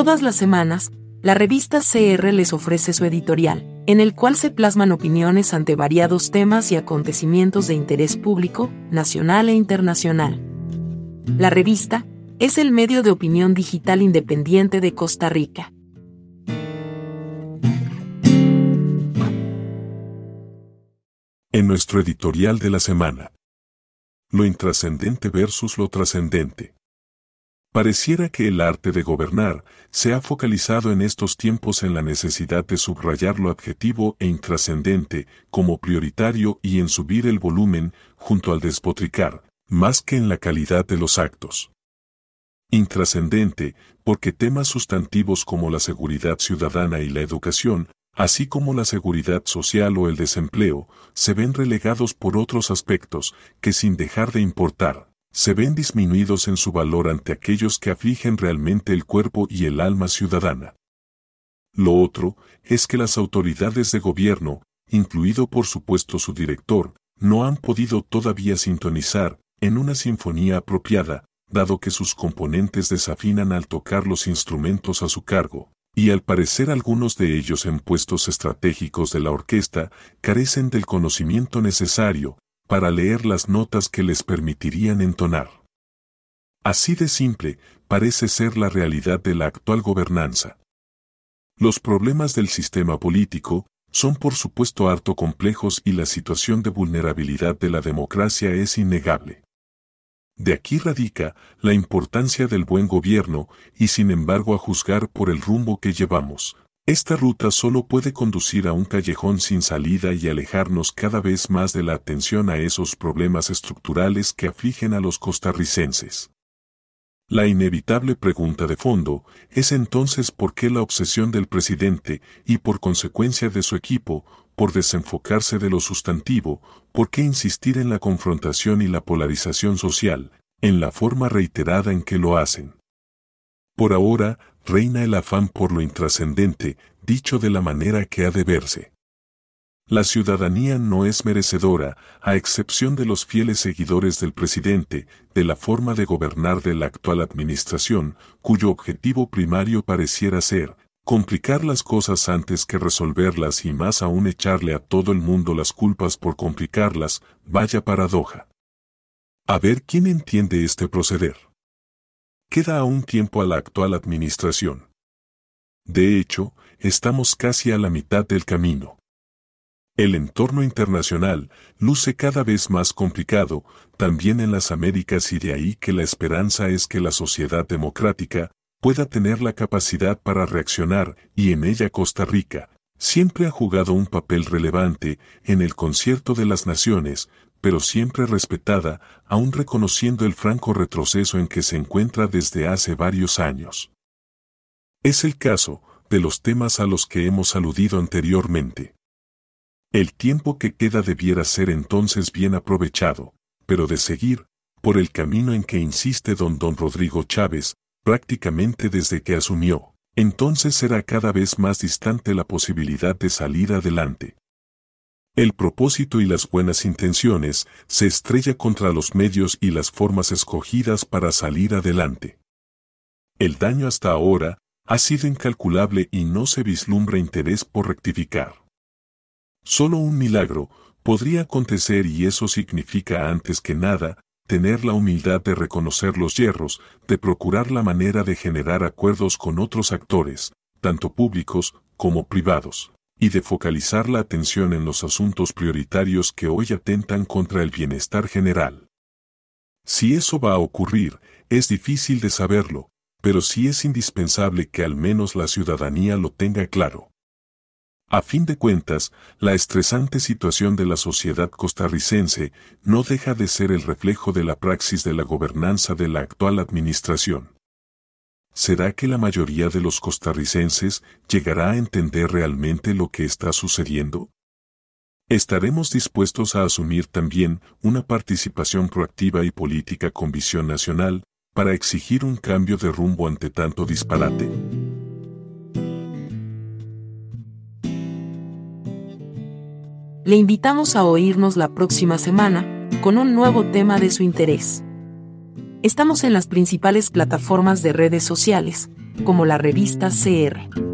Todas las semanas, la revista CR les ofrece su editorial, en el cual se plasman opiniones ante variados temas y acontecimientos de interés público, nacional e internacional. La revista es el medio de opinión digital independiente de Costa Rica. En nuestro editorial de la semana. Lo intrascendente versus lo trascendente. Pareciera que el arte de gobernar se ha focalizado en estos tiempos en la necesidad de subrayar lo adjetivo e intrascendente como prioritario y en subir el volumen junto al despotricar, más que en la calidad de los actos. Intrascendente, porque temas sustantivos como la seguridad ciudadana y la educación, así como la seguridad social o el desempleo, se ven relegados por otros aspectos que sin dejar de importar, se ven disminuidos en su valor ante aquellos que afligen realmente el cuerpo y el alma ciudadana. Lo otro es que las autoridades de gobierno, incluido por supuesto su director, no han podido todavía sintonizar en una sinfonía apropiada, dado que sus componentes desafinan al tocar los instrumentos a su cargo, y al parecer algunos de ellos en puestos estratégicos de la orquesta carecen del conocimiento necesario para leer las notas que les permitirían entonar. Así de simple parece ser la realidad de la actual gobernanza. Los problemas del sistema político son por supuesto harto complejos y la situación de vulnerabilidad de la democracia es innegable. De aquí radica la importancia del buen gobierno y sin embargo a juzgar por el rumbo que llevamos, esta ruta solo puede conducir a un callejón sin salida y alejarnos cada vez más de la atención a esos problemas estructurales que afligen a los costarricenses. La inevitable pregunta de fondo es entonces por qué la obsesión del presidente y por consecuencia de su equipo por desenfocarse de lo sustantivo, por qué insistir en la confrontación y la polarización social, en la forma reiterada en que lo hacen. Por ahora, reina el afán por lo intrascendente, dicho de la manera que ha de verse. La ciudadanía no es merecedora, a excepción de los fieles seguidores del presidente, de la forma de gobernar de la actual administración, cuyo objetivo primario pareciera ser, complicar las cosas antes que resolverlas y más aún echarle a todo el mundo las culpas por complicarlas, vaya paradoja. A ver quién entiende este proceder. Queda aún tiempo a la actual administración. De hecho, estamos casi a la mitad del camino. El entorno internacional luce cada vez más complicado, también en las Américas y de ahí que la esperanza es que la sociedad democrática pueda tener la capacidad para reaccionar y en ella Costa Rica siempre ha jugado un papel relevante en el concierto de las naciones, pero siempre respetada, aún reconociendo el franco retroceso en que se encuentra desde hace varios años. Es el caso de los temas a los que hemos aludido anteriormente. El tiempo que queda debiera ser entonces bien aprovechado, pero de seguir, por el camino en que insiste don don Rodrigo Chávez, prácticamente desde que asumió, entonces será cada vez más distante la posibilidad de salir adelante. El propósito y las buenas intenciones se estrella contra los medios y las formas escogidas para salir adelante. El daño hasta ahora ha sido incalculable y no se vislumbra interés por rectificar. Solo un milagro podría acontecer y eso significa antes que nada tener la humildad de reconocer los hierros, de procurar la manera de generar acuerdos con otros actores, tanto públicos como privados y de focalizar la atención en los asuntos prioritarios que hoy atentan contra el bienestar general. Si eso va a ocurrir, es difícil de saberlo, pero sí es indispensable que al menos la ciudadanía lo tenga claro. A fin de cuentas, la estresante situación de la sociedad costarricense no deja de ser el reflejo de la praxis de la gobernanza de la actual administración. ¿Será que la mayoría de los costarricenses llegará a entender realmente lo que está sucediendo? ¿Estaremos dispuestos a asumir también una participación proactiva y política con visión nacional para exigir un cambio de rumbo ante tanto disparate? Le invitamos a oírnos la próxima semana con un nuevo tema de su interés. Estamos en las principales plataformas de redes sociales, como la revista CR.